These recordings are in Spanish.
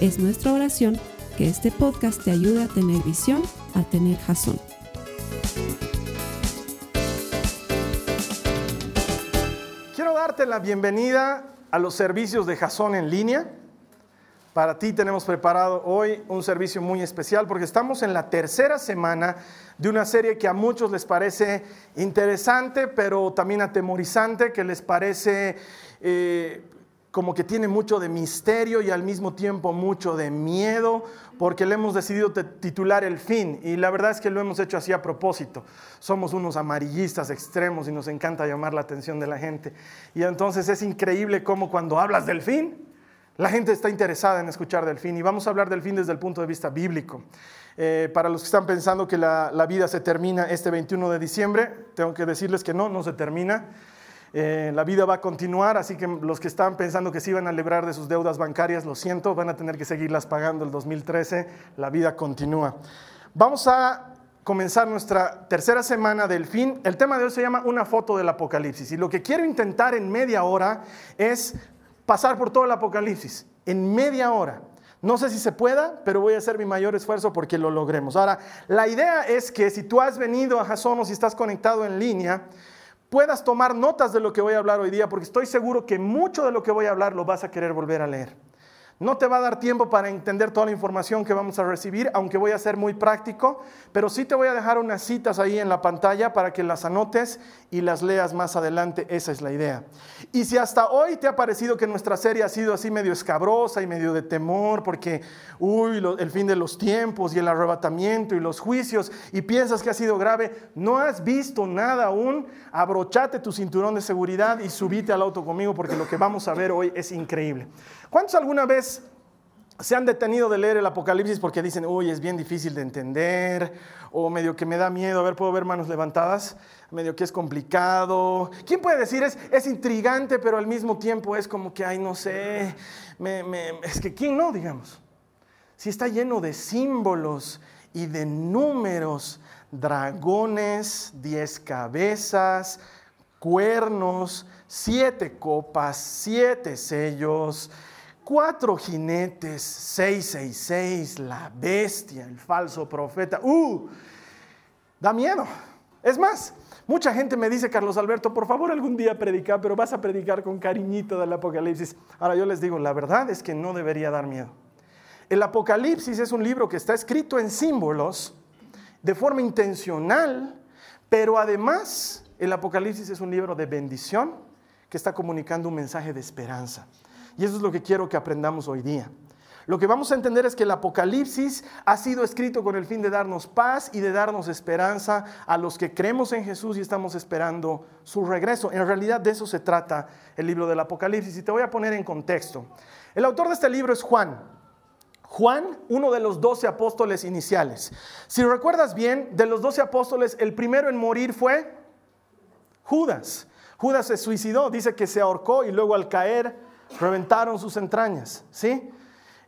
Es nuestra oración que este podcast te ayude a tener visión, a tener jazón. Quiero darte la bienvenida a los servicios de Jazón en línea. Para ti tenemos preparado hoy un servicio muy especial porque estamos en la tercera semana de una serie que a muchos les parece interesante, pero también atemorizante, que les parece eh, como que tiene mucho de misterio y al mismo tiempo mucho de miedo, porque le hemos decidido titular El fin, y la verdad es que lo hemos hecho así a propósito. Somos unos amarillistas extremos y nos encanta llamar la atención de la gente. Y entonces es increíble cómo cuando hablas del fin, la gente está interesada en escuchar del fin, y vamos a hablar del fin desde el punto de vista bíblico. Eh, para los que están pensando que la, la vida se termina este 21 de diciembre, tengo que decirles que no, no se termina. Eh, la vida va a continuar, así que los que estaban pensando que se iban a librar de sus deudas bancarias, lo siento, van a tener que seguirlas pagando el 2013, la vida continúa. Vamos a comenzar nuestra tercera semana del fin. El tema de hoy se llama Una foto del Apocalipsis y lo que quiero intentar en media hora es pasar por todo el Apocalipsis, en media hora. No sé si se pueda, pero voy a hacer mi mayor esfuerzo porque lo logremos. Ahora, la idea es que si tú has venido a Jason o si estás conectado en línea, puedas tomar notas de lo que voy a hablar hoy día, porque estoy seguro que mucho de lo que voy a hablar lo vas a querer volver a leer. No te va a dar tiempo para entender toda la información que vamos a recibir, aunque voy a ser muy práctico, pero sí te voy a dejar unas citas ahí en la pantalla para que las anotes y las leas más adelante. Esa es la idea. Y si hasta hoy te ha parecido que nuestra serie ha sido así medio escabrosa y medio de temor, porque, uy, el fin de los tiempos y el arrebatamiento y los juicios, y piensas que ha sido grave, no has visto nada aún, abrochate tu cinturón de seguridad y subite al auto conmigo, porque lo que vamos a ver hoy es increíble. ¿Cuántos alguna vez se han detenido de leer el Apocalipsis porque dicen, uy, es bien difícil de entender, o medio que me da miedo, a ver, puedo ver manos levantadas, medio que es complicado. ¿Quién puede decir, es, es intrigante, pero al mismo tiempo es como que, ay, no sé, es que quién no, digamos? Si está lleno de símbolos y de números, dragones, diez cabezas, cuernos, siete copas, siete sellos, Cuatro jinetes, 666, la bestia, el falso profeta. ¡Uh! Da miedo. Es más, mucha gente me dice, Carlos Alberto, por favor algún día predicar, pero vas a predicar con cariñito del Apocalipsis. Ahora yo les digo, la verdad es que no debería dar miedo. El Apocalipsis es un libro que está escrito en símbolos de forma intencional, pero además el Apocalipsis es un libro de bendición que está comunicando un mensaje de esperanza. Y eso es lo que quiero que aprendamos hoy día. Lo que vamos a entender es que el Apocalipsis ha sido escrito con el fin de darnos paz y de darnos esperanza a los que creemos en Jesús y estamos esperando su regreso. En realidad de eso se trata el libro del Apocalipsis y te voy a poner en contexto. El autor de este libro es Juan. Juan, uno de los doce apóstoles iniciales. Si recuerdas bien, de los doce apóstoles, el primero en morir fue Judas. Judas se suicidó, dice que se ahorcó y luego al caer reventaron sus entrañas, ¿sí?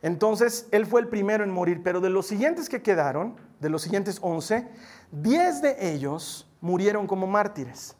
Entonces, él fue el primero en morir, pero de los siguientes que quedaron, de los siguientes once, diez de ellos murieron como mártires.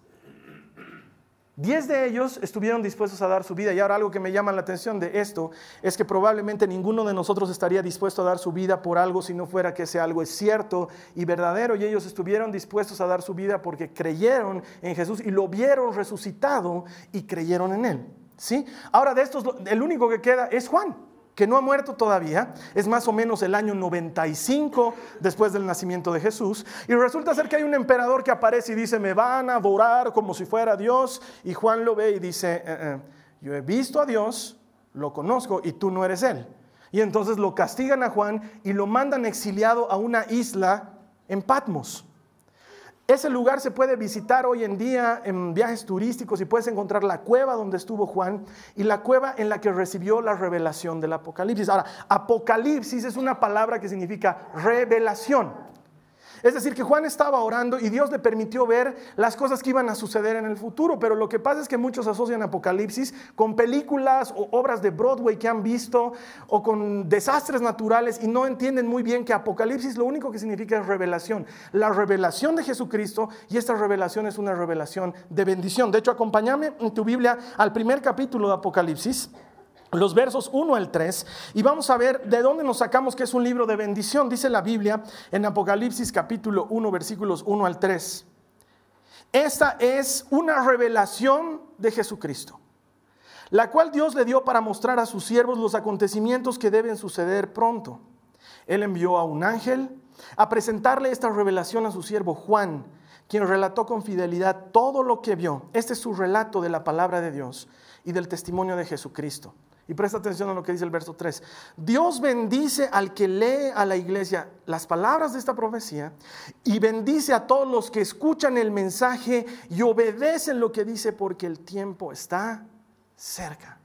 Diez de ellos estuvieron dispuestos a dar su vida. Y ahora algo que me llama la atención de esto es que probablemente ninguno de nosotros estaría dispuesto a dar su vida por algo si no fuera que ese algo es cierto y verdadero. Y ellos estuvieron dispuestos a dar su vida porque creyeron en Jesús y lo vieron resucitado y creyeron en Él. ¿Sí? Ahora de estos, el único que queda es Juan, que no ha muerto todavía, es más o menos el año 95 después del nacimiento de Jesús, y resulta ser que hay un emperador que aparece y dice, me van a adorar como si fuera Dios, y Juan lo ve y dice, eh, eh, yo he visto a Dios, lo conozco, y tú no eres Él. Y entonces lo castigan a Juan y lo mandan exiliado a una isla en Patmos. Ese lugar se puede visitar hoy en día en viajes turísticos y puedes encontrar la cueva donde estuvo Juan y la cueva en la que recibió la revelación del Apocalipsis. Ahora, Apocalipsis es una palabra que significa revelación. Es decir, que Juan estaba orando y Dios le permitió ver las cosas que iban a suceder en el futuro, pero lo que pasa es que muchos asocian Apocalipsis con películas o obras de Broadway que han visto o con desastres naturales y no entienden muy bien que Apocalipsis lo único que significa es revelación, la revelación de Jesucristo y esta revelación es una revelación de bendición. De hecho, acompáñame en tu Biblia al primer capítulo de Apocalipsis los versos 1 al 3 y vamos a ver de dónde nos sacamos que es un libro de bendición. Dice la Biblia en Apocalipsis capítulo 1 versículos 1 al 3. Esta es una revelación de Jesucristo, la cual Dios le dio para mostrar a sus siervos los acontecimientos que deben suceder pronto. Él envió a un ángel a presentarle esta revelación a su siervo Juan, quien relató con fidelidad todo lo que vio. Este es su relato de la palabra de Dios y del testimonio de Jesucristo. Y presta atención a lo que dice el verso 3. Dios bendice al que lee a la iglesia las palabras de esta profecía y bendice a todos los que escuchan el mensaje y obedecen lo que dice porque el tiempo está cerca.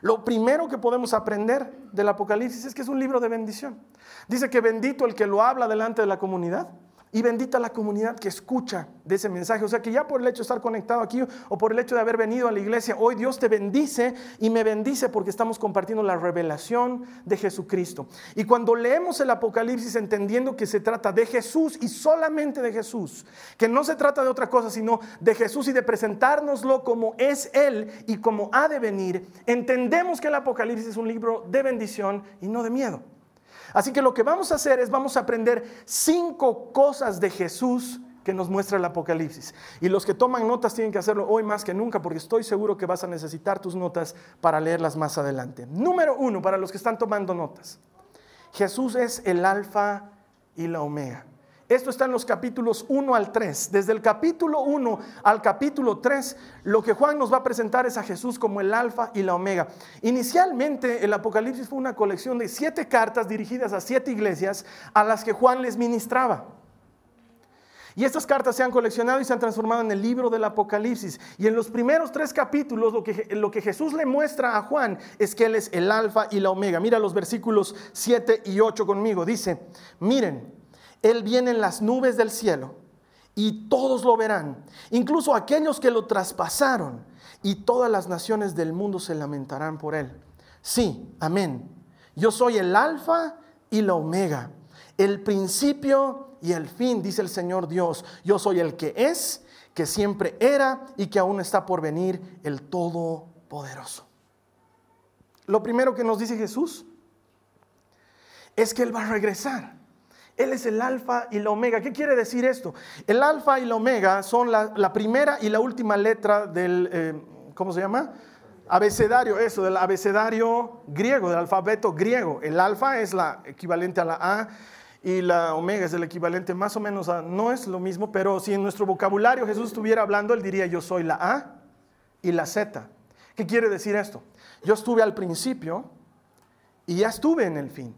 Lo primero que podemos aprender del Apocalipsis es que es un libro de bendición. Dice que bendito el que lo habla delante de la comunidad y bendita la comunidad que escucha de ese mensaje. O sea que ya por el hecho de estar conectado aquí o por el hecho de haber venido a la iglesia, hoy Dios te bendice y me bendice porque estamos compartiendo la revelación de Jesucristo. Y cuando leemos el Apocalipsis entendiendo que se trata de Jesús y solamente de Jesús, que no se trata de otra cosa sino de Jesús y de presentárnoslo como es Él y como ha de venir, entendemos que el Apocalipsis es un libro de bendición y no de miedo. Así que lo que vamos a hacer es vamos a aprender cinco cosas de Jesús que nos muestra el Apocalipsis. Y los que toman notas tienen que hacerlo hoy más que nunca porque estoy seguro que vas a necesitar tus notas para leerlas más adelante. Número uno, para los que están tomando notas. Jesús es el alfa y la omega. Esto está en los capítulos 1 al 3. Desde el capítulo 1 al capítulo 3, lo que Juan nos va a presentar es a Jesús como el alfa y la omega. Inicialmente el Apocalipsis fue una colección de siete cartas dirigidas a siete iglesias a las que Juan les ministraba. Y estas cartas se han coleccionado y se han transformado en el libro del Apocalipsis. Y en los primeros tres capítulos lo que, Jesús le muestra a Juan es que Él es el alfa y la omega. Mira los versículos 7 y 8 conmigo. Dice, miren, él viene en las nubes del cielo y todos lo verán, incluso aquellos que lo traspasaron, y todas las naciones del mundo se lamentarán por Él. Sí, amén. Yo soy el alfa y la omega, el principio y el fin, dice el Señor Dios. Yo soy el que es, que siempre era y que aún está por venir, el Todopoderoso. Lo primero que nos dice Jesús es que Él va a regresar. Él es el alfa y la omega. ¿Qué quiere decir esto? El alfa y la omega son la, primera y la última letra del, eh, ¿cómo se llama? Abecedario, eso, del abecedario griego, del alfabeto griego. El alfa es la equivalente a la A y la omega es el equivalente más o menos a, no es lo mismo, pero si en nuestro vocabulario Jesús estuviera hablando, él diría yo soy la A y la Z. ¿Qué quiere decir esto? Yo estuve al principio y ya estuve en el fin.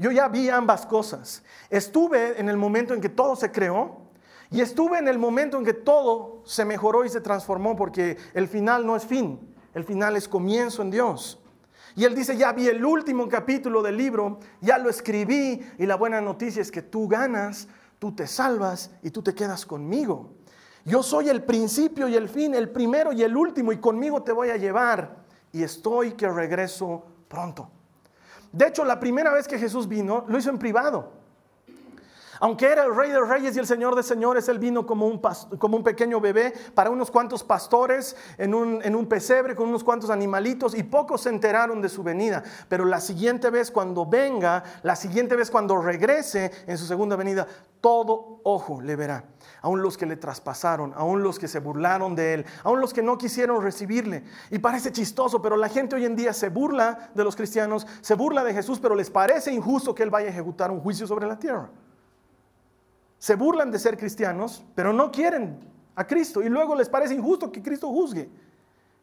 Yo ya vi ambas cosas. Estuve en el momento en que todo se creó y estuve en el momento en que todo se mejoró y se transformó porque el final no es fin, el final es comienzo en Dios. Y él dice, ya vi el último capítulo del libro, ya lo escribí y la buena noticia es que tú ganas, tú te salvas y tú te quedas conmigo. Yo soy el principio y el fin, el primero y el último y conmigo te voy a llevar y estoy que regreso pronto. De hecho, la primera vez que Jesús vino, lo hizo en privado. Aunque era el rey de reyes y el señor de señores, él vino como un, como un pequeño bebé para unos cuantos pastores en un, en un, pesebre con unos cuantos animalitos y pocos se enteraron de su venida. Pero la siguiente vez cuando venga, la siguiente vez cuando regrese en su segunda venida, todo ojo le verá aún los que le traspasaron, aún los que se burlaron de él, aún los que no quisieron recibirle. Y parece chistoso, pero la gente hoy en día se burla de los cristianos, se burla de Jesús, pero les parece injusto que él vaya a ejecutar un juicio sobre la tierra. Se burlan de ser cristianos, pero no quieren a Cristo y luego les parece injusto que Cristo juzgue.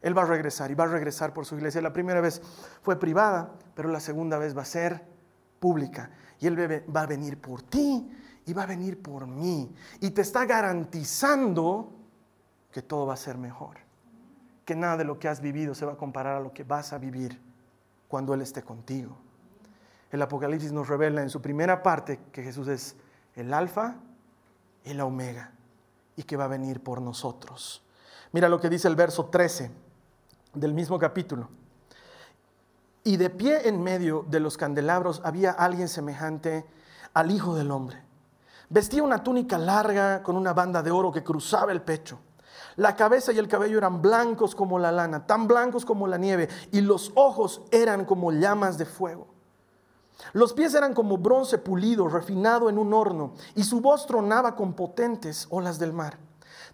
Él va a regresar y va a regresar por su iglesia. La primera vez fue privada, pero la segunda vez va a ser pública. Y Él va a venir por ti y va a venir por mí. Y te está garantizando que todo va a ser mejor. Que nada de lo que has vivido se va a comparar a lo que vas a vivir cuando Él esté contigo. El Apocalipsis nos revela en su primera parte que Jesús es el alfa la omega y que va a venir por nosotros. Mira lo que dice el verso 13 del mismo capítulo. Y de pie en medio de los candelabros había alguien semejante al Hijo del Hombre. Vestía una túnica larga con una banda de oro que cruzaba el pecho. La cabeza y el cabello eran blancos como la lana, tan blancos como la nieve, y los ojos eran como llamas de fuego. Los pies eran como bronce pulido, refinado en un horno, y su voz tronaba con potentes olas del mar.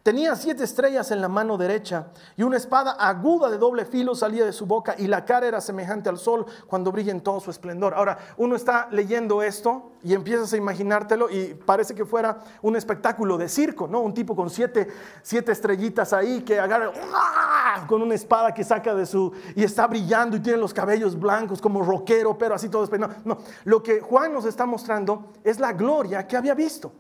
Tenía siete estrellas en la mano derecha y una espada aguda de doble filo salía de su boca y la cara era semejante al sol cuando brilla en todo su esplendor. Ahora, uno está leyendo esto y empiezas a imaginártelo y parece que fuera un espectáculo de circo, ¿no? Un tipo con siete, siete estrellitas ahí que agarra con una espada que saca de su y está brillando y tiene los cabellos blancos como rockero, pero así todo. No, no, lo que Juan nos está mostrando es la gloria que había visto.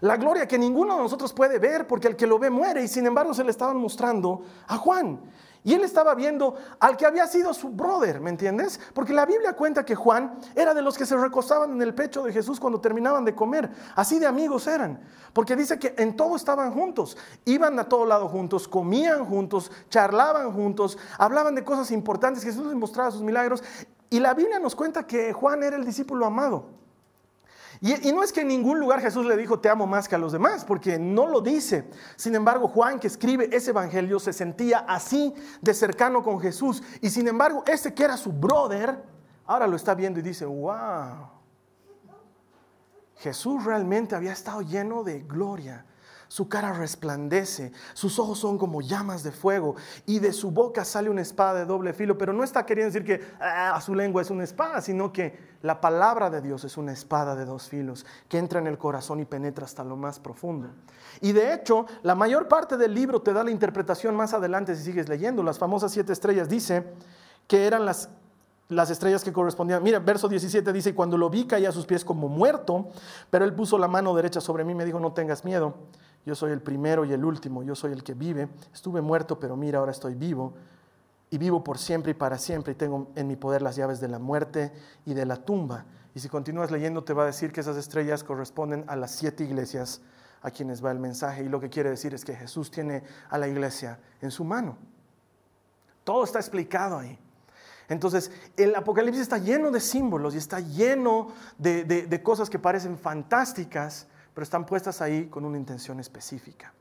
La gloria que ninguno de nosotros puede ver porque el que lo ve muere y sin embargo se le estaban mostrando a Juan. Y él estaba viendo al que había sido su brother, ¿me entiendes? Porque la Biblia cuenta que Juan era de los que se recostaban en el pecho de Jesús cuando terminaban de comer. Así de amigos eran. Porque dice que en todo estaban juntos. Iban a todo lado juntos, comían juntos, charlaban juntos, hablaban de cosas importantes. Jesús les mostraba sus milagros. Y la Biblia nos cuenta que Juan era el discípulo amado. Y, no es que en ningún lugar Jesús le dijo te amo más que a los demás, porque no lo dice. Sin embargo, Juan que escribe ese evangelio se sentía así de cercano con Jesús. Y sin embargo, ese que era su brother, ahora lo está viendo y dice, wow, Jesús realmente había estado lleno de gloria su cara resplandece, sus ojos son como llamas de fuego y de su boca sale una espada de doble filo, pero no está queriendo decir que ah, su lengua es una espada, sino que la palabra de Dios es una espada de dos filos que entra en el corazón y penetra hasta lo más profundo. Y de hecho, la mayor parte del libro te da la interpretación más adelante si sigues leyendo. Las famosas siete estrellas dice que eran las las estrellas que correspondían. Mira, verso 17 dice, cuando lo vi caía a sus pies como muerto, pero él puso la mano derecha sobre mí y me dijo, no tengas miedo, yo soy el primero y el último, yo soy el que vive. Estuve muerto, pero mira, ahora estoy vivo y vivo por siempre y para siempre y tengo en mi poder las llaves de la muerte y de la tumba. Y si continúas leyendo te va a decir que esas estrellas corresponden a las siete iglesias a quienes va el mensaje y lo que quiere decir es que Jesús tiene a la iglesia en su mano. Todo está explicado ahí. Entonces, el Apocalipsis está lleno de símbolos y está lleno de, de cosas que parecen fantásticas, pero están puestas ahí con una intención específica.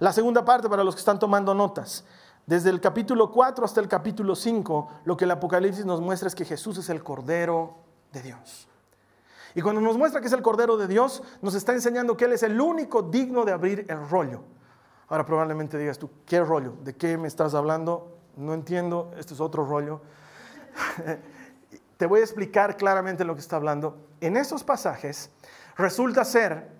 La segunda parte para los que están tomando notas. Desde el capítulo 4 hasta el capítulo 5, lo que el Apocalipsis nos muestra es que Jesús es el Cordero de Dios. Y cuando nos muestra que es el Cordero de Dios, nos está enseñando que Él es el único digno de abrir el rollo. Ahora probablemente digas tú, ¿qué rollo? ¿De qué me estás hablando? No entiendo, este es otro rollo. Te voy a explicar claramente lo que está hablando. En esos pasajes resulta ser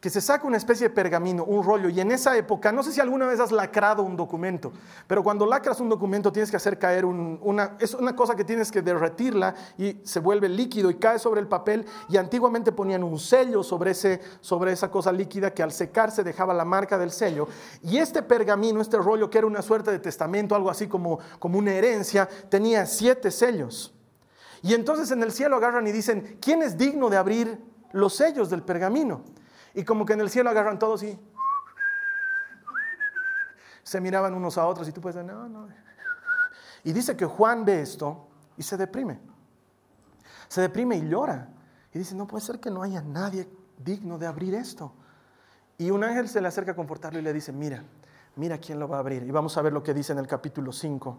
que se saca una especie de pergamino, un rollo, y en esa época, no sé si alguna vez has lacrado un documento, pero cuando lacras un documento tienes que hacer caer una, es una cosa que tienes que derretirla y se vuelve líquido y cae sobre el papel, y antiguamente ponían un sello sobre, ese, sobre esa cosa líquida que al secarse dejaba la marca del sello, y este pergamino, este rollo que era una suerte de testamento, algo así como, como una herencia, tenía siete sellos. Y entonces en el cielo agarran y dicen, ¿quién es digno de abrir los sellos del pergamino? Y como que en el cielo agarran todos y se miraban unos a otros y tú puedes decir, no, no. Y dice que Juan ve esto y se deprime. Se deprime y llora. Y dice, no puede ser que no haya nadie digno de abrir esto. Y un ángel se le acerca a confortarlo y le dice, mira, mira quién lo va a abrir. Y vamos a ver lo que dice en el capítulo 5,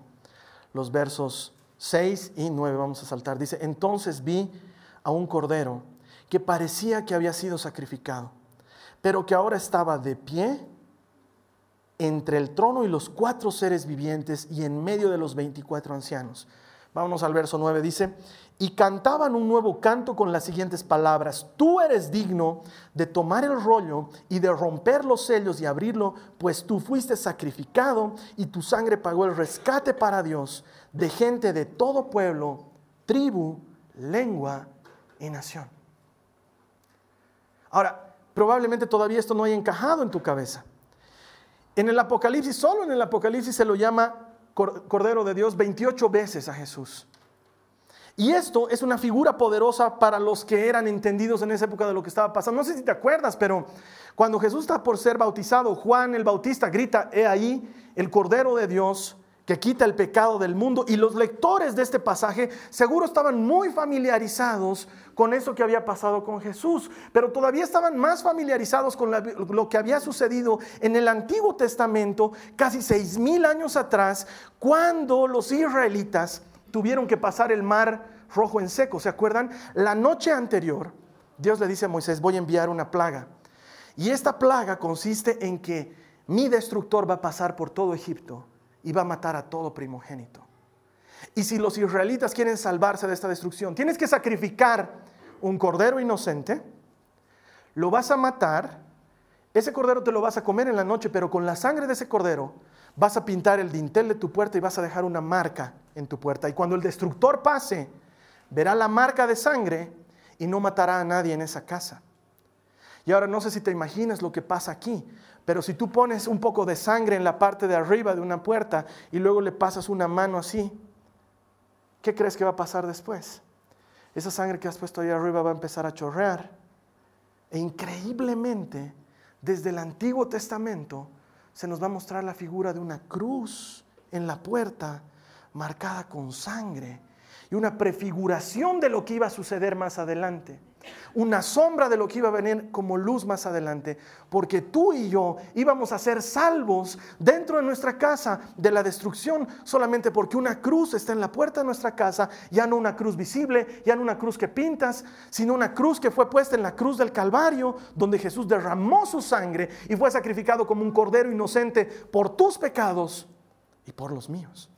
los versos 6 y 9, vamos a saltar. Dice, entonces vi a un cordero que parecía que había sido sacrificado pero que ahora estaba de pie entre el trono y los cuatro seres vivientes y en medio de los veinticuatro ancianos. Vámonos al verso 9, dice, y cantaban un nuevo canto con las siguientes palabras, tú eres digno de tomar el rollo y de romper los sellos y abrirlo, pues tú fuiste sacrificado y tu sangre pagó el rescate para Dios de gente de todo pueblo, tribu, lengua y nación. Ahora, probablemente todavía esto no haya encajado en tu cabeza. En el Apocalipsis, solo en el Apocalipsis se lo llama Cordero de Dios 28 veces a Jesús. Y esto es una figura poderosa para los que eran entendidos en esa época de lo que estaba pasando. No sé si te acuerdas, pero cuando Jesús está por ser bautizado, Juan el Bautista grita, he ahí el Cordero de Dios que quita el pecado del mundo. Y los lectores de este pasaje seguro estaban muy familiarizados con eso que había pasado con Jesús, pero todavía estaban más familiarizados con lo que había sucedido en el Antiguo Testamento casi seis mil años atrás, cuando los israelitas tuvieron que pasar el mar rojo en seco. ¿Se acuerdan? La noche anterior, Dios le dice a Moisés, voy a enviar una plaga. Y esta plaga consiste en que mi destructor va a pasar por todo Egipto y va a matar a todo primogénito. Y si los israelitas quieren salvarse de esta destrucción, tienes que sacrificar un cordero inocente, lo vas a matar, ese cordero te lo vas a comer en la noche, pero con la sangre de ese cordero vas a pintar el dintel de tu puerta y vas a dejar una marca en tu puerta. Y cuando el destructor pase, verá la marca de sangre y no matará a nadie en esa casa. Y ahora no sé si te imaginas lo que pasa aquí, pero si tú pones un poco de sangre en la parte de arriba de una puerta y luego le pasas una mano así, ¿qué crees que va a pasar después? Esa sangre que has puesto ahí arriba va a empezar a chorrear. E increíblemente, desde el Antiguo Testamento, se nos va a mostrar la figura de una cruz en la puerta marcada con sangre y una prefiguración de lo que iba a suceder más adelante una sombra de lo que iba a venir como luz más adelante, porque tú y yo íbamos a ser salvos dentro de nuestra casa de la destrucción, solamente porque una cruz está en la puerta de nuestra casa, ya no una cruz visible, ya no una cruz que pintas, sino una cruz que fue puesta en la cruz del Calvario, donde Jesús derramó su sangre y fue sacrificado como un cordero inocente por tus pecados y por los míos.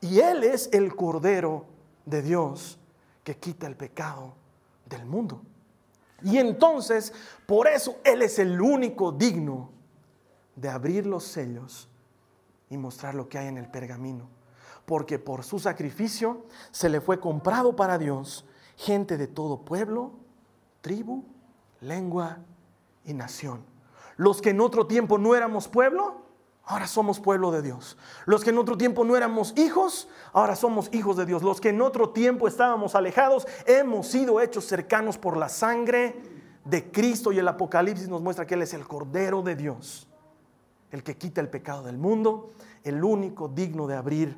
Y Él es el cordero de Dios que quita el pecado del mundo. Y entonces, por eso Él es el único digno de abrir los sellos y mostrar lo que hay en el pergamino. Porque por su sacrificio se le fue comprado para Dios gente de todo pueblo, tribu, lengua y nación. Los que en otro tiempo no éramos pueblo, Ahora somos pueblo de Dios. Los que en otro tiempo no éramos hijos, ahora somos hijos de Dios. Los que en otro tiempo estábamos alejados, hemos sido hechos cercanos por la sangre de Cristo y el Apocalipsis nos muestra que Él es el Cordero de Dios, el que quita el pecado del mundo, el único digno de abrir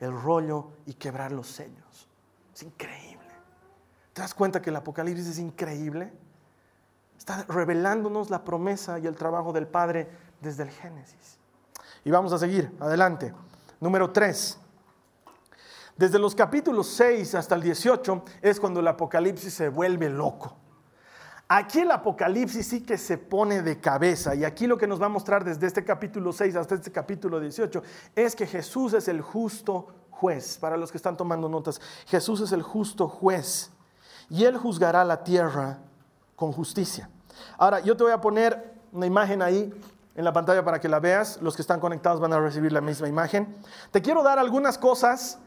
el rollo y quebrar los sellos. Es increíble. ¿Te das cuenta que el Apocalipsis es increíble? Está revelándonos la promesa y el trabajo del Padre desde el Génesis. Y vamos a seguir, adelante. Número 3. Desde los capítulos 6 hasta el 18 es cuando el Apocalipsis se vuelve loco. Aquí el Apocalipsis sí que se pone de cabeza y aquí lo que nos va a mostrar desde este capítulo 6 hasta este capítulo 18 es que Jesús es el justo juez. Para los que están tomando notas, Jesús es el justo juez y él juzgará la tierra con justicia. Ahora, yo te voy a poner una imagen ahí en la pantalla para que la veas. Los que están conectados van a recibir la misma imagen. Te quiero dar algunas cosas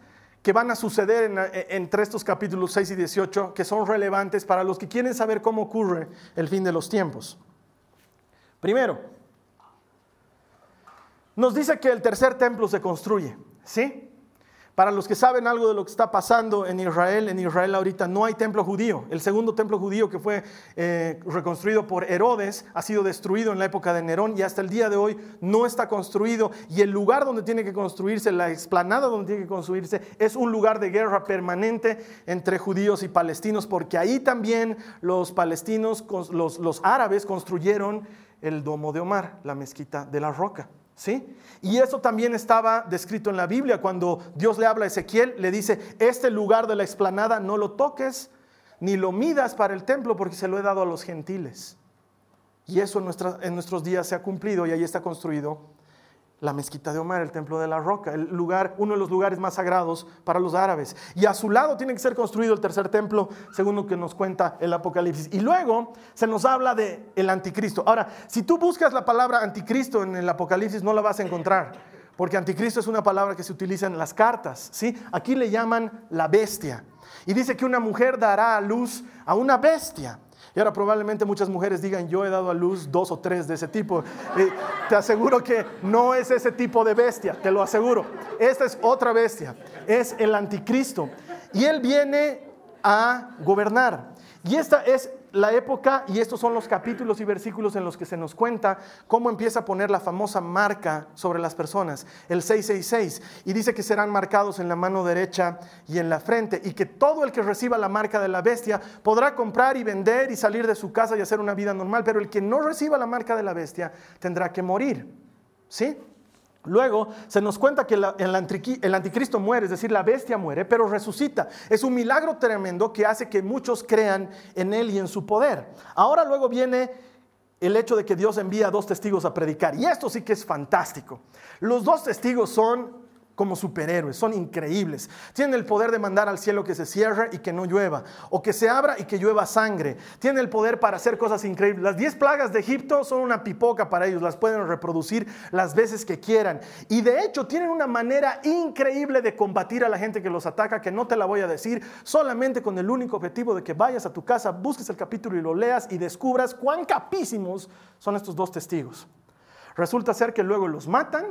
que van a suceder entre estos capítulos 6 y 18 que son relevantes para los que quieren saber cómo ocurre el fin de los tiempos. Primero, nos dice que el tercer templo se construye, ¿sí? Para los que saben algo de lo que está pasando en Israel, en Israel ahorita no hay templo judío. El segundo templo judío que fue eh, reconstruido por Herodes ha sido destruido en la época de Nerón y hasta el día de hoy no está construido. Y el lugar donde tiene que construirse, la explanada donde tiene que construirse, es un lugar de guerra permanente entre judíos y palestinos, porque ahí también los palestinos, los, los árabes construyeron el domo de Omar, la mezquita de la roca. ¿Sí? Y eso también estaba descrito en la Biblia. Cuando Dios le habla a Ezequiel, le dice, este lugar de la explanada no lo toques ni lo midas para el templo porque se lo he dado a los gentiles. Y eso en, en nuestros días se ha cumplido y ahí está construido la mezquita de Omar, el templo de la roca, el lugar, uno de los lugares más sagrados para los árabes. Y a su lado tiene que ser construido el tercer templo, según lo que nos cuenta el Apocalipsis. Y luego se nos habla de el anticristo. Ahora, si tú buscas la palabra anticristo en el Apocalipsis, no la vas a encontrar, porque anticristo es una palabra que se utiliza en las cartas, ¿sí? Aquí le llaman la bestia. Y dice que una mujer dará a luz a una bestia. Y ahora probablemente muchas mujeres digan, yo he dado a luz dos o tres de ese tipo. te aseguro que no es ese tipo de bestia, te lo aseguro. Esta es otra bestia, es el anticristo. Y él viene a gobernar. Y esta es la época, y estos son los capítulos y versículos en los que se nos cuenta cómo empieza a poner la famosa marca sobre las personas, el 666, y dice que serán marcados en la mano derecha y en la frente, y que todo el que reciba la marca de la bestia podrá comprar y vender y salir de su casa y hacer una vida normal, pero el que no reciba la marca de la bestia tendrá que morir. ¿Sí? Luego se nos cuenta que el anticristo muere, es decir, la bestia muere, pero resucita. Es un milagro tremendo que hace que muchos crean en él y en su poder. Ahora luego viene el hecho de que Dios envía a dos testigos a predicar. Y esto sí que es fantástico. Los dos testigos son como superhéroes, son increíbles. Tienen el poder de mandar al cielo que se cierre y que no llueva, o que se abra y que llueva sangre. Tienen el poder para hacer cosas increíbles. Las diez plagas de Egipto son una pipoca para ellos, las pueden reproducir las veces que quieran. Y de hecho tienen una manera increíble de combatir a la gente que los ataca, que no te la voy a decir, solamente con el único objetivo de que vayas a tu casa, busques el capítulo y lo leas y descubras cuán capísimos son estos dos testigos. Resulta ser que luego los matan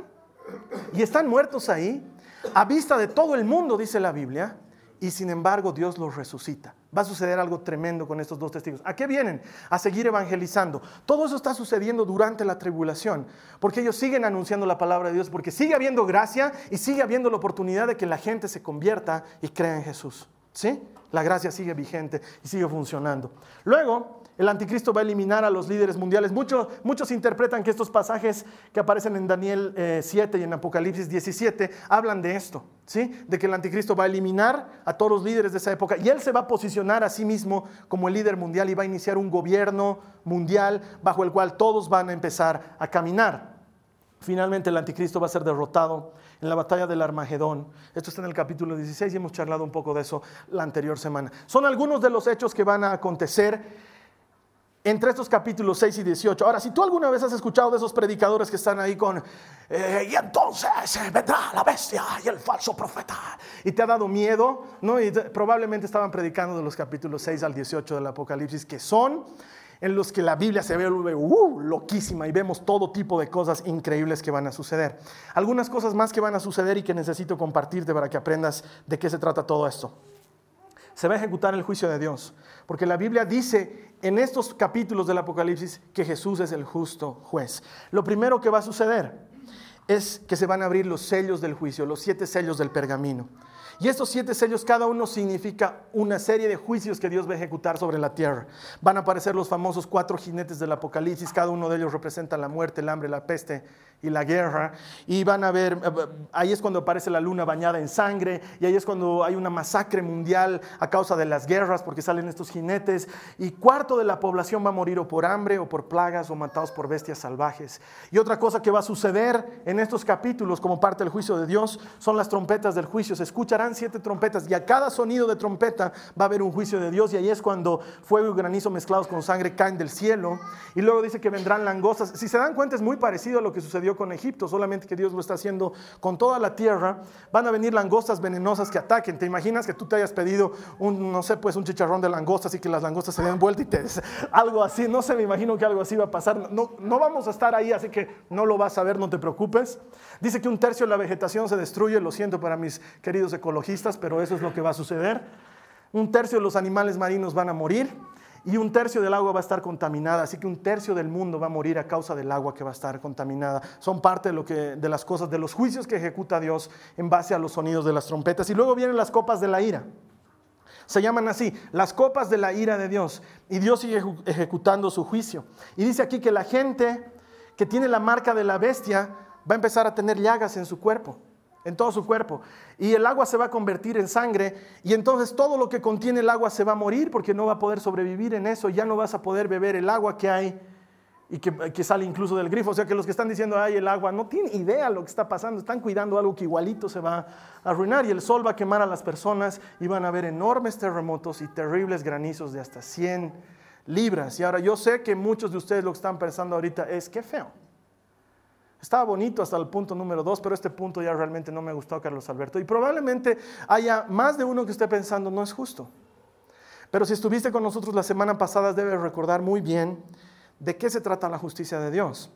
y están muertos ahí, a vista de todo el mundo, dice la Biblia, y sin embargo Dios los resucita. Va a suceder algo tremendo con estos dos testigos. ¿A qué vienen? A seguir evangelizando. Todo eso está sucediendo durante la tribulación, porque ellos siguen anunciando la palabra de Dios, porque sigue habiendo gracia y sigue habiendo la oportunidad de que la gente se convierta y crea en Jesús. ¿Sí? La gracia sigue vigente y sigue funcionando. Luego, el anticristo va a eliminar a los líderes mundiales. Muchos, muchos interpretan que estos pasajes que aparecen en Daniel 7 eh, y en Apocalipsis 17 hablan de esto, ¿sí? De que el anticristo va a eliminar a todos los líderes de esa época y él se va a posicionar a sí mismo como el líder mundial y va a iniciar un gobierno mundial bajo el cual todos van a empezar a caminar. Finalmente el anticristo va a ser derrotado en la batalla del Armagedón. Esto está en el capítulo 16 y hemos charlado un poco de eso la anterior semana. Son algunos de los hechos que van a acontecer entre estos capítulos 6 y 18. Ahora, si tú alguna vez has escuchado de esos predicadores que están ahí con, eh, y entonces eh, vendrá la bestia y el falso profeta, y te ha dado miedo, ¿no? Y probablemente estaban predicando de los capítulos 6 al 18 del Apocalipsis, que son en los que la Biblia se ve uh, loquísima y vemos todo tipo de cosas increíbles que van a suceder. Algunas cosas más que van a suceder y que necesito compartirte para que aprendas de qué se trata todo esto se va a ejecutar el juicio de Dios. Porque la Biblia dice en estos capítulos del Apocalipsis que Jesús es el justo juez. Lo primero que va a suceder es que se van a abrir los sellos del juicio, los siete sellos del pergamino. Y estos siete sellos, cada uno significa una serie de juicios que Dios va a ejecutar sobre la tierra. Van a aparecer los famosos cuatro jinetes del Apocalipsis, cada uno de ellos representa la muerte, el hambre, la peste y la guerra. Y van a ver, eh, ahí es cuando aparece la luna bañada en sangre, y ahí es cuando hay una masacre mundial a causa de las guerras, porque salen estos jinetes. Y cuarto de la población va a morir o por hambre, o por plagas, o matados por bestias salvajes. Y otra cosa que va a suceder en estos capítulos, como parte del juicio de Dios, son las trompetas del juicio. Se escucharán siete trompetas, y a cada sonido de trompeta va a haber un juicio de Dios, y ahí es cuando fuego y granizo mezclados con sangre caen del cielo. Y luego dice que vendrán langostas. Si se dan cuenta, es muy parecido a lo que sucedió con Egipto, solamente que Dios lo está haciendo con toda la tierra. Van a venir langostas venenosas que ataquen. ¿Te imaginas que tú te hayas pedido un, no sé, pues un chicharrón de langostas y que las langostas se den vuelta y te algo así? No sé, me imagino que algo así va a pasar. No, no vamos a estar ahí, así que no lo vas a ver, no te preocupes. Dice que un tercio de la vegetación se destruye, lo siento para mis queridos ecologistas, pero eso es lo que va a suceder. Un tercio de los animales marinos van a morir y un tercio del agua va a estar contaminada, así que un tercio del mundo va a morir a causa del agua que va a estar contaminada. Son parte de, lo que, de las cosas, de los juicios que ejecuta Dios en base a los sonidos de las trompetas. Y luego vienen las copas de la ira. Se llaman así, las copas de la ira de Dios. Y Dios sigue ejecutando su juicio. Y dice aquí que la gente que tiene la marca de la bestia va a empezar a tener llagas en su cuerpo en todo su cuerpo. Y el agua se va a convertir en sangre y entonces todo lo que contiene el agua se va a morir porque no va a poder sobrevivir en eso. Ya no vas a poder beber el agua que hay y que, sale incluso del grifo. O sea que los que están diciendo, ay, el agua, no tienen idea lo que está pasando. Están cuidando algo que igualito se va a arruinar y el sol va a quemar a las personas y van a haber enormes terremotos y terribles granizos de hasta 100 libras. Y ahora yo sé que muchos de ustedes lo que están pensando ahorita es, qué feo. Estaba bonito hasta el punto número dos, pero este punto ya realmente no me gustó, Carlos Alberto. Y probablemente haya más de uno que esté pensando, no es justo. Pero si estuviste con nosotros la semana pasada, debes recordar muy bien de qué se trata la justicia de Dios.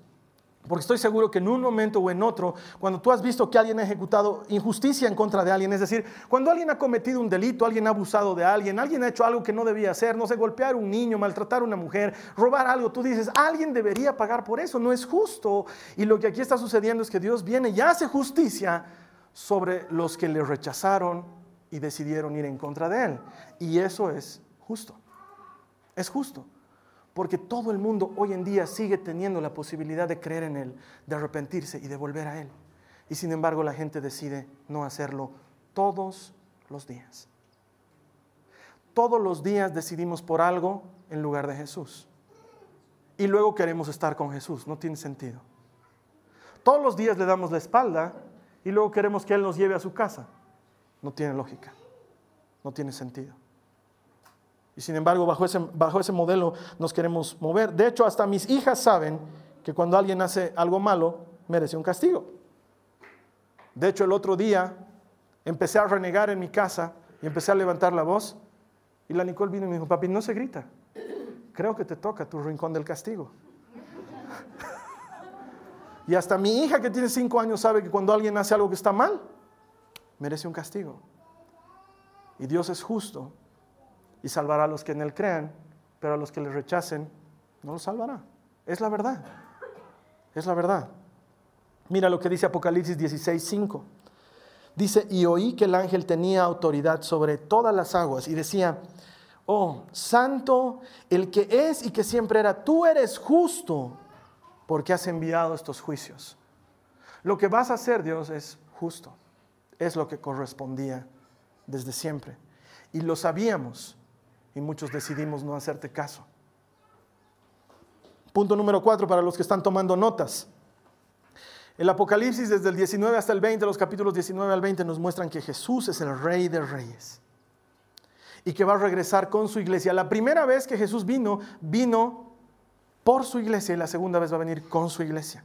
Porque estoy seguro que en un momento o en otro, cuando tú has visto que alguien ha ejecutado injusticia en contra de alguien, es decir, cuando alguien ha cometido un delito, alguien ha abusado de alguien, alguien ha hecho algo que no debía hacer, no sé, golpear a un niño, maltratar a una mujer, robar algo, tú dices, alguien debería pagar por eso, no es justo. Y lo que aquí está sucediendo es que Dios viene y hace justicia sobre los que le rechazaron y decidieron ir en contra de él. Y eso es justo. Es justo porque todo el mundo hoy en día sigue teniendo la posibilidad de creer en Él, de arrepentirse y de volver a Él. Y sin embargo la gente decide no hacerlo todos los días. Todos los días decidimos por algo en lugar de Jesús. Y luego queremos estar con Jesús. No tiene sentido. Todos los días le damos la espalda y luego queremos que Él nos lleve a su casa. No tiene lógica. No tiene sentido. Y sin embargo, bajo ese, bajo ese modelo nos queremos mover. De hecho, hasta mis hijas saben que cuando alguien hace algo malo, merece un castigo. De hecho, el otro día empecé a renegar en mi casa y empecé a levantar la voz. Y la Nicole vino y me dijo, papi, no se grita. Creo que te toca tu rincón del castigo. y hasta mi hija que tiene cinco años sabe que cuando alguien hace algo que está mal, merece un castigo. Y Dios es justo y salvará a los que en él crean, pero a los que le rechacen no los salvará. Es la verdad. Es la verdad. Mira lo que dice Apocalipsis 16, 5. Dice, y oí que el ángel tenía autoridad sobre todas las aguas y decía, oh, santo, el que es y que siempre era, tú eres justo porque has enviado estos juicios. Lo que vas a hacer, Dios, es justo. Es lo que correspondía desde siempre. Y lo sabíamos y muchos decidimos no hacerte caso. Punto número cuatro para los que están tomando notas. El Apocalipsis desde el 19 hasta el 20, los capítulos 19 al 20 nos muestran que Jesús es el rey de reyes y que va a regresar con su iglesia. La primera vez que Jesús vino, vino por su iglesia y la segunda vez va a venir con su iglesia.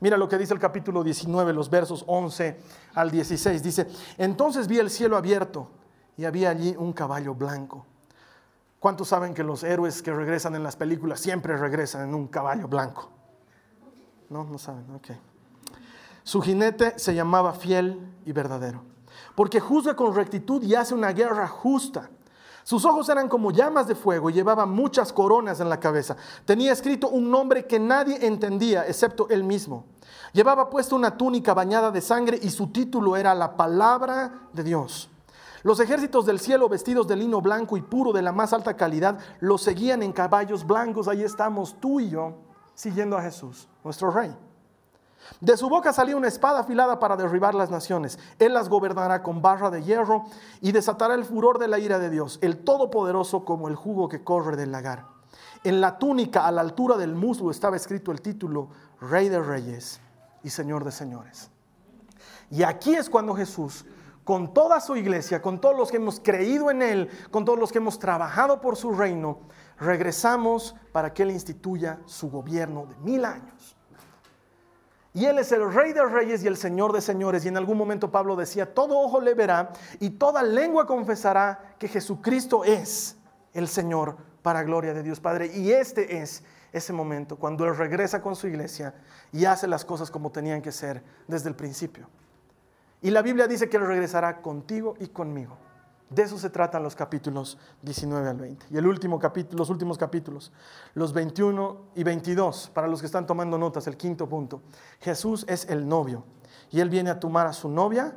Mira lo que dice el capítulo 19, los versos 11 al 16. Dice, entonces vi el cielo abierto y había allí un caballo blanco ¿Cuántos saben que los héroes que regresan en las películas siempre regresan en un caballo blanco? No, no saben, ok. Su jinete se llamaba fiel y verdadero, porque juzga con rectitud y hace una guerra justa. Sus ojos eran como llamas de fuego y llevaba muchas coronas en la cabeza. Tenía escrito un nombre que nadie entendía excepto él mismo. Llevaba puesto una túnica bañada de sangre y su título era la palabra de Dios. Los ejércitos del cielo vestidos de lino blanco y puro de la más alta calidad los seguían en caballos blancos. Ahí estamos tú y yo siguiendo a Jesús, nuestro rey. De su boca salía una espada afilada para derribar las naciones. Él las gobernará con barra de hierro y desatará el furor de la ira de Dios, el Todopoderoso como el jugo que corre del lagar. En la túnica a la altura del muslo estaba escrito el título Rey de Reyes y Señor de Señores. Y aquí es cuando Jesús con toda su iglesia, con todos los que hemos creído en Él, con todos los que hemos trabajado por su reino, regresamos para que Él instituya su gobierno de mil años. Y Él es el rey de reyes y el señor de señores. Y en algún momento Pablo decía, todo ojo le verá y toda lengua confesará que Jesucristo es el Señor para gloria de Dios Padre. Y este es ese momento cuando Él regresa con su iglesia y hace las cosas como tenían que ser desde el principio. Y la Biblia dice que Él regresará contigo y conmigo. De eso se tratan los capítulos 19 al 20. Y los últimos capítulos, los 21 y 22, para los que están tomando notas, el quinto punto. Jesús es el novio y Él viene a tomar a su novia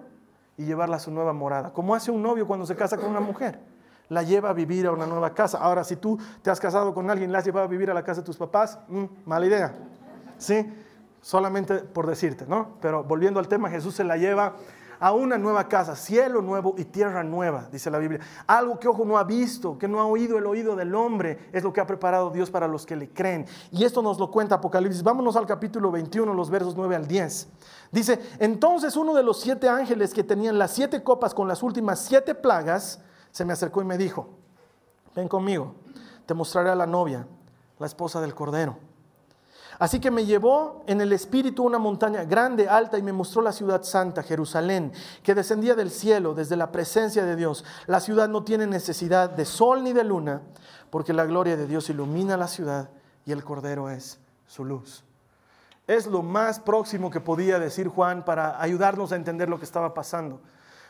y llevarla a su nueva morada. Como hace un novio cuando se casa con una mujer. La lleva a vivir a una nueva casa. Ahora, si tú te has casado con alguien, la has llevado a vivir a la casa de tus papás, mm, mala idea. ¿Sí? Solamente por decirte, ¿no? Pero volviendo al tema, Jesús se la lleva a una nueva casa, cielo nuevo y tierra nueva, dice la Biblia. Algo que ojo no ha visto, que no ha oído el oído del hombre, es lo que ha preparado Dios para los que le creen. Y esto nos lo cuenta Apocalipsis. Vámonos al capítulo 21, los versos 9 al 10. Dice, entonces uno de los siete ángeles que tenían las siete copas con las últimas siete plagas, se me acercó y me dijo, ven conmigo, te mostraré a la novia, la esposa del Cordero. Así que me llevó en el espíritu una montaña grande, alta, y me mostró la ciudad santa, Jerusalén, que descendía del cielo, desde la presencia de Dios. La ciudad no tiene necesidad de sol ni de luna, porque la gloria de Dios ilumina la ciudad y el Cordero es su luz. Es lo más próximo que podía decir Juan para ayudarnos a entender lo que estaba pasando.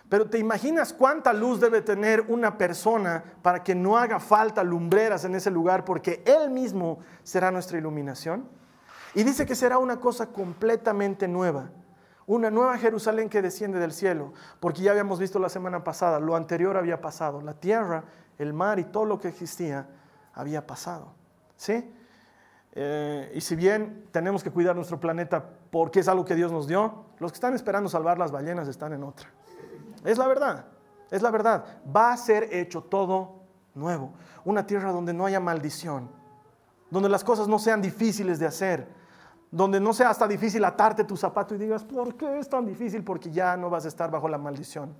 Pero ¿te imaginas cuánta luz debe tener una persona para que no haga falta lumbreras en ese lugar porque Él mismo será nuestra iluminación? Y dice que será una cosa completamente nueva, una nueva Jerusalén que desciende del cielo, porque ya habíamos visto la semana pasada, lo anterior había pasado, la tierra, el mar y todo lo que existía había pasado. ¿Sí? Eh, y si bien tenemos que cuidar nuestro planeta porque es algo que Dios nos dio, los que están esperando salvar las ballenas están en otra. Es la verdad, es la verdad. Va a ser hecho todo nuevo. Una tierra donde no haya maldición, donde las cosas no sean difíciles de hacer, donde no sea hasta difícil atarte tu zapato y digas, ¿por qué es tan difícil? Porque ya no vas a estar bajo la maldición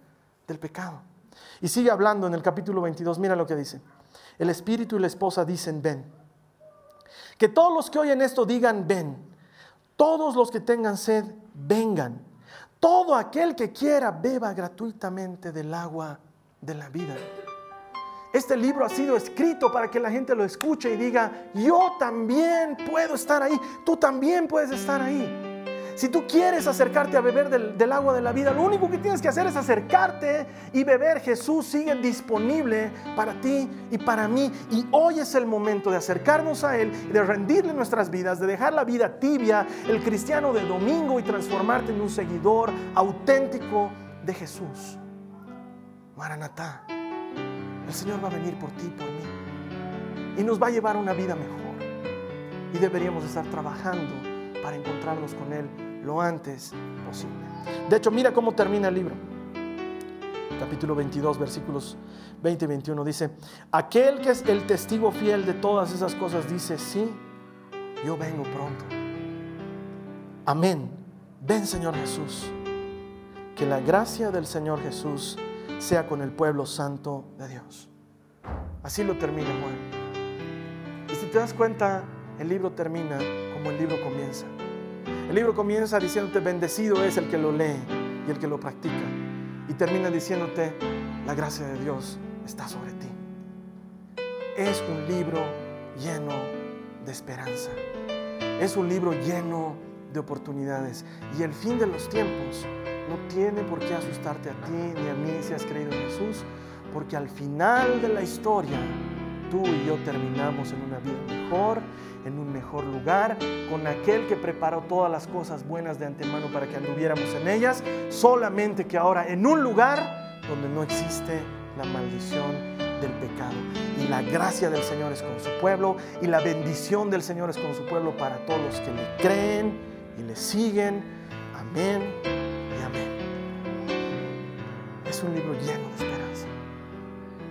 del pecado. Y sigue hablando en el capítulo 22, mira lo que dice. El espíritu y la esposa dicen, ven. Que todos los que oyen esto digan, ven. Todos los que tengan sed, vengan. Todo aquel que quiera, beba gratuitamente del agua de la vida. Este libro ha sido escrito para que la gente lo escuche y diga, yo también puedo estar ahí, tú también puedes estar ahí. Si tú quieres acercarte a beber del, agua de la vida, lo único que tienes que hacer es acercarte y beber. Jesús sigue disponible para ti y para mí. Y hoy es el momento de acercarnos a Él, de rendirle nuestras vidas, de dejar la vida tibia, el cristiano de domingo y transformarte en un seguidor auténtico de Jesús. Maranatá. El Señor va a venir por ti y por mí. Y nos va a llevar una vida mejor. Y deberíamos estar trabajando para encontrarnos con Él lo antes posible. De hecho, mira cómo termina el libro. Capítulo 22, versículos 20 y 21 dice, aquel que es el testigo fiel de todas esas cosas dice, sí, yo vengo pronto. Amén. Ven Señor Jesús. Que la gracia del Señor Jesús sea con el pueblo santo de Dios. Así lo termina Juan. Y si te das cuenta, el libro termina como el libro comienza. El libro comienza diciéndote, bendecido es el que lo lee y el que lo practica. Y termina diciéndote, la gracia de Dios está sobre ti. Es un libro lleno de esperanza. Es un libro lleno de oportunidades. Y el fin de los tiempos no tiene por qué asustarte a ti ni a mí si has creído en Jesús, porque al final de la historia tú y yo terminamos en una vida mejor, en un mejor lugar, con aquel que preparó todas las cosas buenas de antemano para que anduviéramos en ellas, solamente que ahora en un lugar donde no existe la maldición del pecado. Y la gracia del Señor es con su pueblo y la bendición del Señor es con su pueblo para todos los que le creen y le siguen. Amén un libro lleno de esperanza.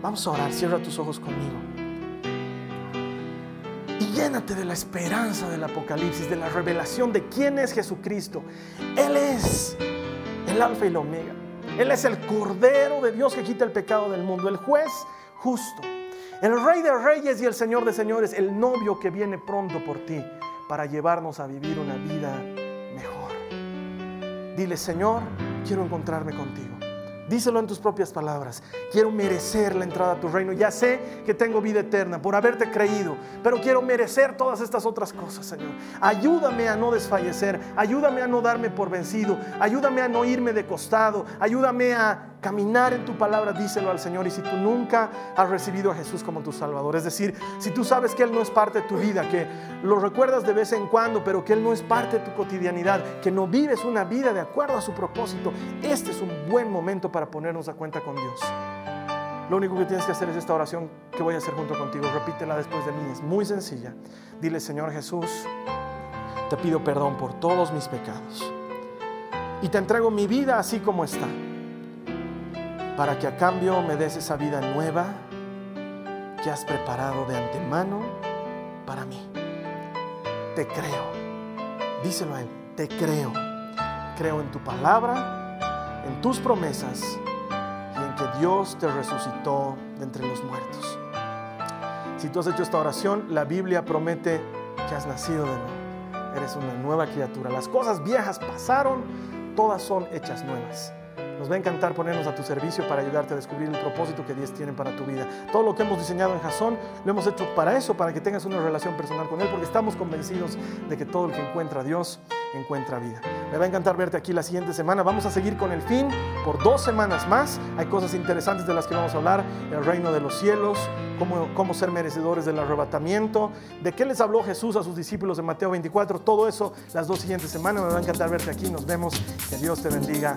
Vamos a orar, cierra tus ojos conmigo. Y llénate de la esperanza del Apocalipsis, de la revelación de quién es Jesucristo. Él es el alfa y el omega. Él es el Cordero de Dios que quita el pecado del mundo, el juez justo, el Rey de Reyes y el Señor de Señores, el novio que viene pronto por ti para llevarnos a vivir una vida mejor. Dile, Señor, quiero encontrarme contigo. Díselo en tus propias palabras. Quiero merecer la entrada a tu reino. Ya sé que tengo vida eterna por haberte creído, pero quiero merecer todas estas otras cosas, Señor. Ayúdame a no desfallecer. Ayúdame a no darme por vencido. Ayúdame a no irme de costado. Ayúdame a caminar en tu palabra, díselo al Señor. Y si tú nunca has recibido a Jesús como tu Salvador, es decir, si tú sabes que Él no es parte de tu vida, que lo recuerdas de vez en cuando, pero que Él no es parte de tu cotidianidad, que no vives una vida de acuerdo a su propósito, este es un buen momento para ponernos a cuenta con Dios. Lo único que tienes que hacer es esta oración que voy a hacer junto contigo. Repítela después de mí, es muy sencilla. Dile, Señor Jesús, te pido perdón por todos mis pecados. Y te entrego mi vida así como está para que a cambio me des esa vida nueva que has preparado de antemano para mí. Te creo. Díselo a Él, te creo. Creo en tu palabra, en tus promesas y en que Dios te resucitó de entre los muertos. Si tú has hecho esta oración, la Biblia promete que has nacido de nuevo eres una nueva criatura. Las cosas viejas pasaron, todas son hechas nuevas. Nos va a encantar ponernos a tu servicio para ayudarte a descubrir el propósito que Dios tiene para tu vida. Todo lo que hemos diseñado en Jason lo hemos hecho para eso, para que tengas una relación personal con Él, porque estamos convencidos de que todo el que encuentra a Dios encuentra vida. Me va a encantar verte aquí la siguiente semana. Vamos a seguir con el fin por dos semanas más. Hay cosas interesantes de las que vamos a hablar. El reino de los cielos, cómo, cómo ser merecedores del arrebatamiento, de qué les habló Jesús a sus discípulos en Mateo 24. Todo eso las dos siguientes semanas. Me va a encantar verte aquí. Nos vemos. Que Dios te bendiga.